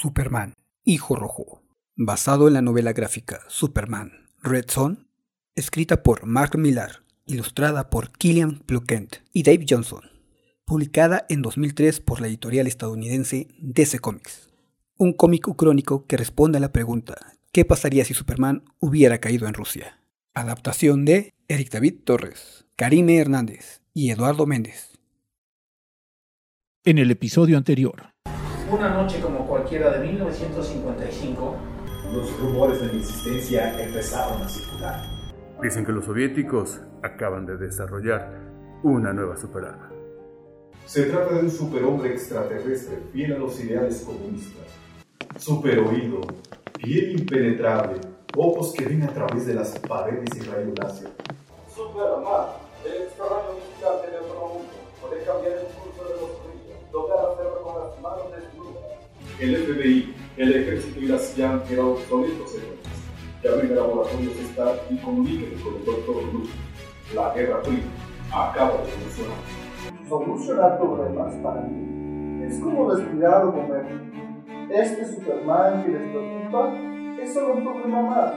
Superman, Hijo Rojo, basado en la novela gráfica Superman, Red Son, escrita por Mark Millar, ilustrada por Killian Plunkett y Dave Johnson, publicada en 2003 por la editorial estadounidense DC Comics. Un cómic crónico que responde a la pregunta ¿qué pasaría si Superman hubiera caído en Rusia? Adaptación de Eric David Torres, Karime Hernández y Eduardo Méndez. En el episodio anterior. Una noche como cualquiera de 1955, los rumores de mi existencia empezaron a circular. Dicen que los soviéticos acaban de desarrollar una nueva superarma. Se trata de un superhombre extraterrestre fiel a los ideales comunistas. Superoído, piel impenetrable, ojos que ven a través de las paredes y rayos láser. Superman, el extraño El FBI, el ejército y la CIA han quedado obsoletos señores. Llamen a laboratorios Star y comuniquen con el doctor Luke. La Guerra Fría acaba de funcionar. Solucionar problemas para mí es como respirar o comer. Este Superman que les preocupa es solo un problema más.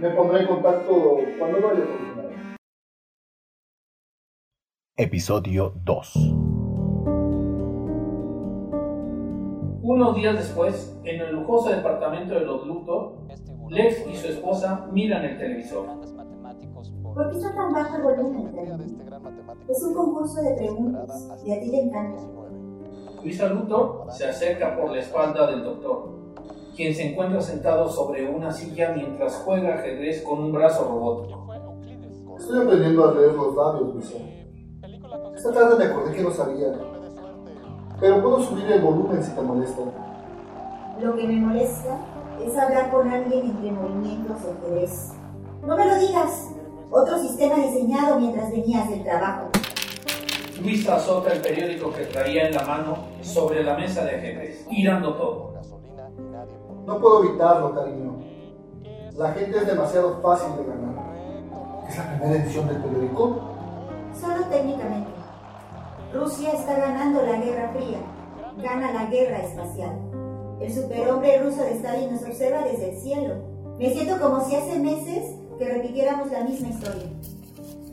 Me pondré en contacto cuando vaya a solucionar. Episodio 2. Unos días después, en el lujoso departamento de los Luthor, Lex y su esposa miran el televisor. ¿Por qué está tan bajo el volumen? Es un concurso de preguntas y a ti te encanta. Luisa Luthor se acerca por la espalda del doctor, quien se encuentra sentado sobre una silla mientras juega ajedrez con un brazo robótico. Estoy aprendiendo a leer los labios, Luisa. Esta tarde me acordé que no sabía. Pero puedo subir el volumen si te molesta. Lo que me molesta es hablar con alguien entre movimientos de ajedrez. No me lo digas. Otro sistema diseñado mientras venías del trabajo. Luisa azota el periódico que traía en la mano sobre la mesa de ajedrez, girando todo. No puedo evitarlo, cariño. La gente es demasiado fácil de ganar. ¿Es la primera edición del periódico? Solo técnicamente. Rusia está ganando la Guerra Fría. Gana la guerra espacial. El superhombre ruso de Stalin nos observa desde el cielo. Me siento como si hace meses que repitiéramos la misma historia.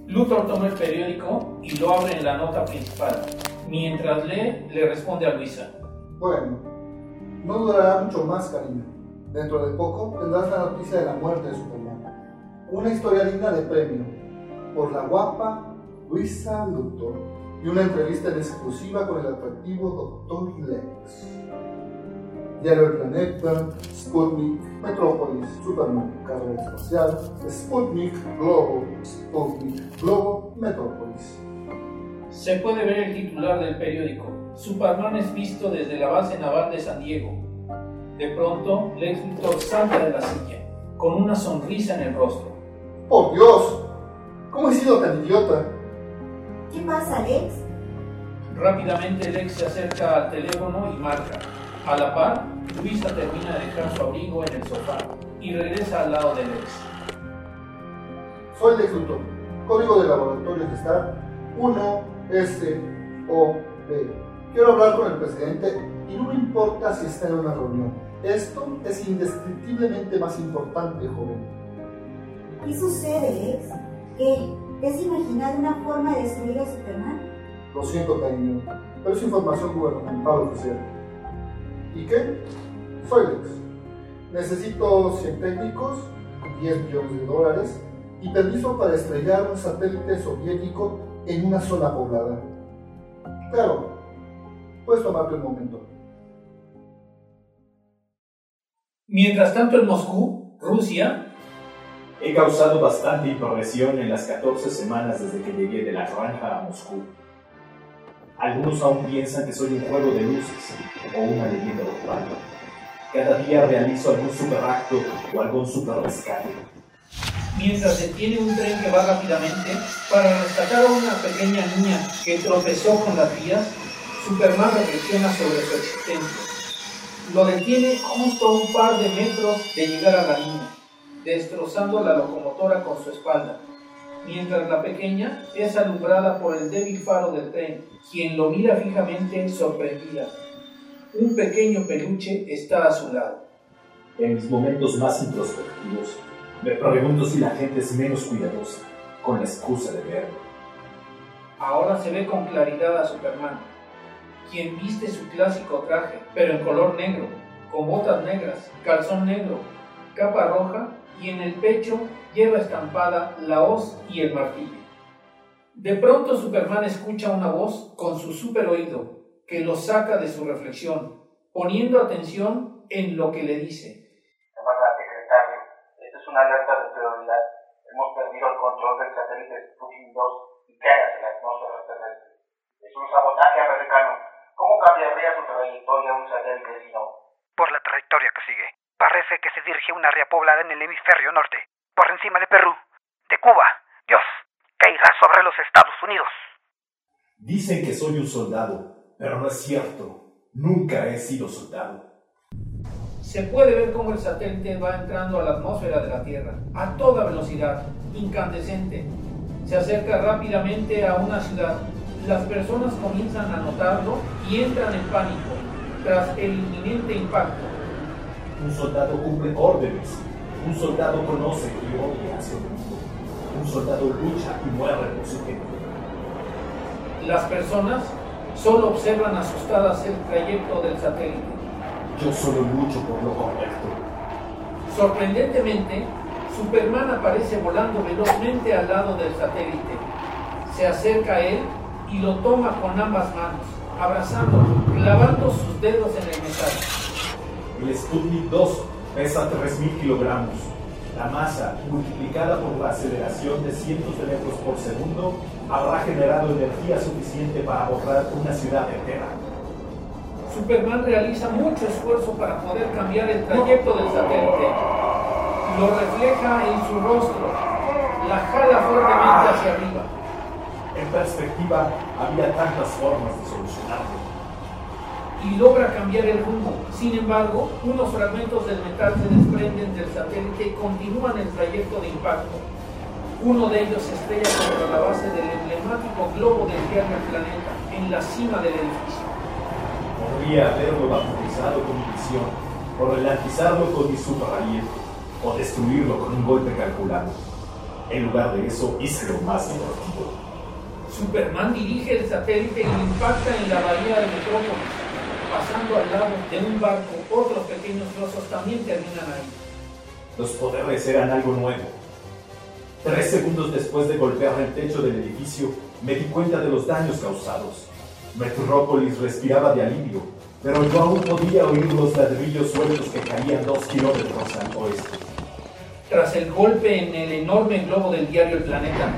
Luthor toma el periódico y lo abre en la nota principal. Mientras lee, le responde a Luisa. Bueno, no durará mucho más, cariño. Dentro de poco tendrás la noticia de la muerte de Superman. Una historia digna de premio. Por la guapa Luisa Luthor. Y una entrevista en exclusiva con el atractivo Dr. Lex. Diario El Planeta, Sputnik, Metrópolis, Superman, Carrera Espacial, Sputnik, Globo, Sputnik, Globo, Metrópolis. Se puede ver el titular del periódico. Superman es visto desde la base naval de San Diego. De pronto, Lex Luthor salta de la silla, con una sonrisa en el rostro. ¡Por Dios! ¿Cómo he sido tan idiota? ¿Qué pasa, Lex? Rápidamente Lex se acerca al teléfono y marca. A la par, Luisa termina de dejar su abrigo en el sofá y regresa al lado de Lex. Soy Lex Luthor. Código de laboratorio de Star 1SOB. Quiero hablar con el presidente y no me importa si está en una reunión. Esto es indescriptiblemente más importante, joven. ¿Qué sucede, Lex? ¿Qué? ¿Te has imaginado una forma de destruir a Superman? Lo siento, cariño, pero es información gubernamental oficial. ¿Y qué? Soy Lex. Necesito 100 técnicos, 10 millones de dólares y permiso para estrellar un satélite soviético en una zona poblada. Claro, puedes tomarte un momento. Mientras tanto, en Moscú, Rusia, He causado bastante impresión en las 14 semanas desde que llegué de la granja a Moscú. Algunos aún piensan que soy un juego de luces o una leyenda urbana. Cada día realizo algún superacto o algún super rescate. mientras detiene un tren que va rápidamente para rescatar a una pequeña niña que tropezó con las vías, Superman reflexiona sobre su existencia. Lo detiene justo a un par de metros de llegar a la niña, destrozando la locomotora con su espalda, mientras la pequeña es alumbrada por el débil faro del tren, quien lo mira fijamente sorprendida. Un pequeño peluche está a su lado. En mis momentos más introspectivos, me pregunto si la gente es menos cuidadosa, con la excusa de verme. Ahora se ve con claridad a Superman, quien viste su clásico traje, pero en color negro, con botas negras, calzón negro, capa roja y en el pecho lleva estampada la hoz y el martillo. De pronto Superman escucha una voz con su super oído que lo saca de su reflexión, poniendo atención en lo que le dice. secretario, esta es una alerta de prioridad. Hemos perdido el control del satélite Sputnik 2 y quedas en la atmósfera terrestre. Es un sabotaje americano. ¿Cómo cambiaría su trayectoria un satélite si no? Por la trayectoria que sigue. Parece que se dirige a un área poblada en el hemisferio norte, por encima de Perú, de Cuba. Dios, que irá sobre los Estados Unidos. Dicen que soy un soldado, pero no es cierto. Nunca he sido soldado. Se puede ver cómo el satélite va entrando a la atmósfera de la Tierra, a toda velocidad, incandescente. Se acerca rápidamente a una ciudad. Las personas comienzan a notarlo y entran en pánico tras el inminente impacto. Un soldado cumple órdenes. Un soldado conoce y odia a su enemigo. Un soldado lucha y muere por su gente. Las personas solo observan asustadas el trayecto del satélite. Yo solo lucho por lo correcto. Sorprendentemente, Superman aparece volando velozmente al lado del satélite. Se acerca a él y lo toma con ambas manos, abrazándolo, clavando sus dedos en el metal. El Sputnik 2 pesa 3.000 kilogramos. La masa, multiplicada por la aceleración de cientos de metros por segundo, habrá generado energía suficiente para borrar una ciudad entera. Superman realiza mucho esfuerzo para poder cambiar el trayecto del satélite. Lo refleja en su rostro. La jala fuertemente hacia arriba. En perspectiva, había tantas formas de solucionarlo. Y logra cambiar el rumbo. Sin embargo, unos fragmentos del metal se desprenden del satélite y continúan el trayecto de impacto. Uno de ellos se estrella contra la base del emblemático globo del diario Planeta, en la cima del edificio. Podría haberlo bautizado con visión, o relantizarlo con mi superaliento, o destruirlo con un golpe calculado. En lugar de eso, hice lo más divertido. Superman dirige el satélite y lo impacta en la bahía de Metrópolis. Pasando al lado de un barco, otros pequeños trozos también terminan ahí. Los poderes eran algo nuevo. Tres segundos después de golpear el techo del edificio, me di cuenta de los daños causados. Metrópolis respiraba de alivio, pero yo aún podía oír los ladrillos sueltos que caían dos kilómetros al oeste. Tras el golpe en el enorme globo del diario El Planeta,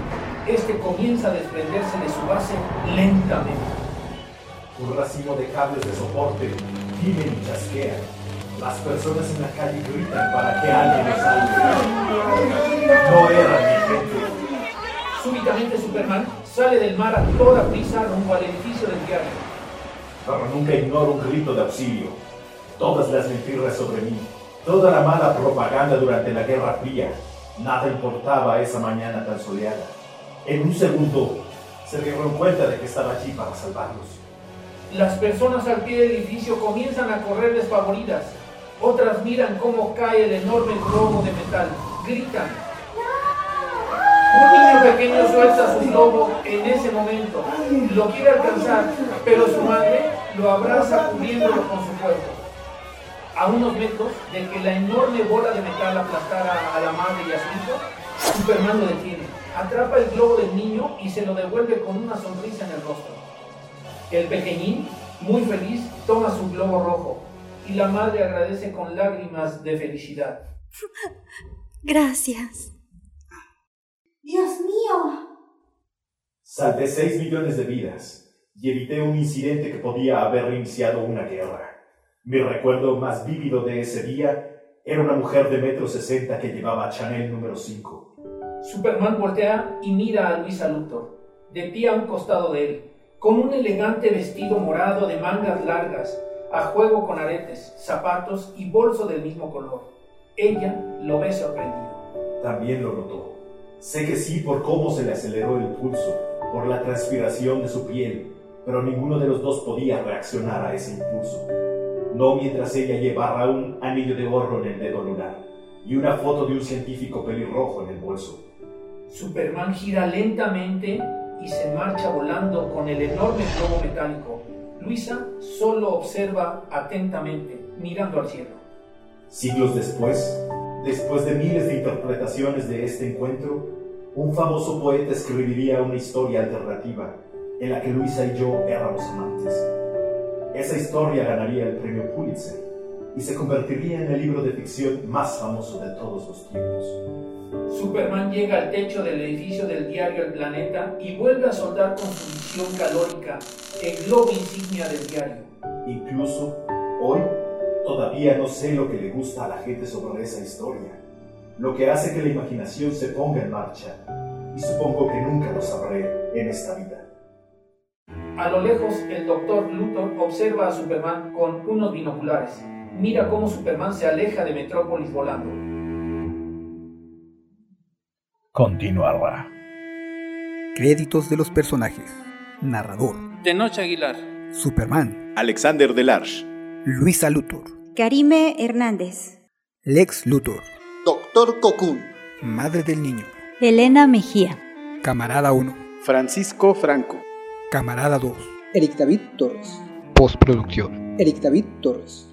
este comienza a desprenderse de su base lentamente. Un racimo de cables de soporte gimen y chasquean. Las personas en la calle gritan para que alguien los salve. No eran mi gente. Súbitamente Superman sale del mar a toda prisa rumbo al edificio del diario. Pero nunca ignoro un grito de auxilio. Todas las mentiras sobre mí, toda la mala propaganda durante la Guerra Fría, nada importaba esa mañana tan soleada. En un segundo, se dieron cuenta de que estaba allí para salvarlos. Las personas al pie del edificio comienzan a correr despavoridas. Otras miran cómo cae el enorme globo de metal. Gritan. Un niño pequeño suelta su globo en ese momento. Lo quiere alcanzar, pero su madre lo abraza cubriéndolo con su cuerpo. A unos metros de que la enorme bola de metal aplastara a la madre y a su hijo, Superman lo detiene. Atrapa el globo del niño y se lo devuelve con una sonrisa en el rostro. El pequeñín, muy feliz, toma su globo rojo y la madre agradece con lágrimas de felicidad. Gracias. Dios mío. Salvé 6 millones de vidas y evité un incidente que podía haber iniciado una guerra. Mi recuerdo más vívido de ese día era una mujer de metro sesenta que llevaba Chanel número 5. Superman voltea y mira a Luisa Luthor, de pie a un costado de él, con un elegante vestido morado de mangas largas, a juego con aretes, zapatos y bolso del mismo color. Ella lo ve sorprendido. También lo notó. Sé que sí por cómo se le aceleró el pulso, por la transpiración de su piel, pero ninguno de los dos podía reaccionar a ese impulso. no mientras ella llevara un anillo de oro en el dedo lunar y una foto de un científico pelirrojo en el bolso. Superman gira lentamente y se marcha volando con el enorme globo metálico. Luisa solo observa atentamente, mirando al cielo. Siglos después, después de miles de interpretaciones de este encuentro, un famoso poeta escribiría una historia alternativa en la que Luisa y yo éramos amantes. Esa historia ganaría el premio Pulitzer y se convertiría en el libro de ficción más famoso de todos los tiempos. Superman llega al techo del edificio del diario El Planeta y vuelve a soldar con su visión calórica el globo insignia del diario. Incluso hoy todavía no sé lo que le gusta a la gente sobre esa historia, lo que hace que la imaginación se ponga en marcha y supongo que nunca lo sabré en esta vida. A lo lejos, el doctor Luthor observa a Superman con unos binoculares. Mira cómo Superman se aleja de Metrópolis volando. Continuará. Créditos de los personajes. Narrador. Tenoch Aguilar. Superman. Alexander Delarge. Luisa Luthor. Karime Hernández. Lex Luthor. Doctor Cocoon. Madre del niño. Elena Mejía. Camarada 1. Francisco Franco. Camarada 2. Eric David Torres. Postproducción. Eric David Torres.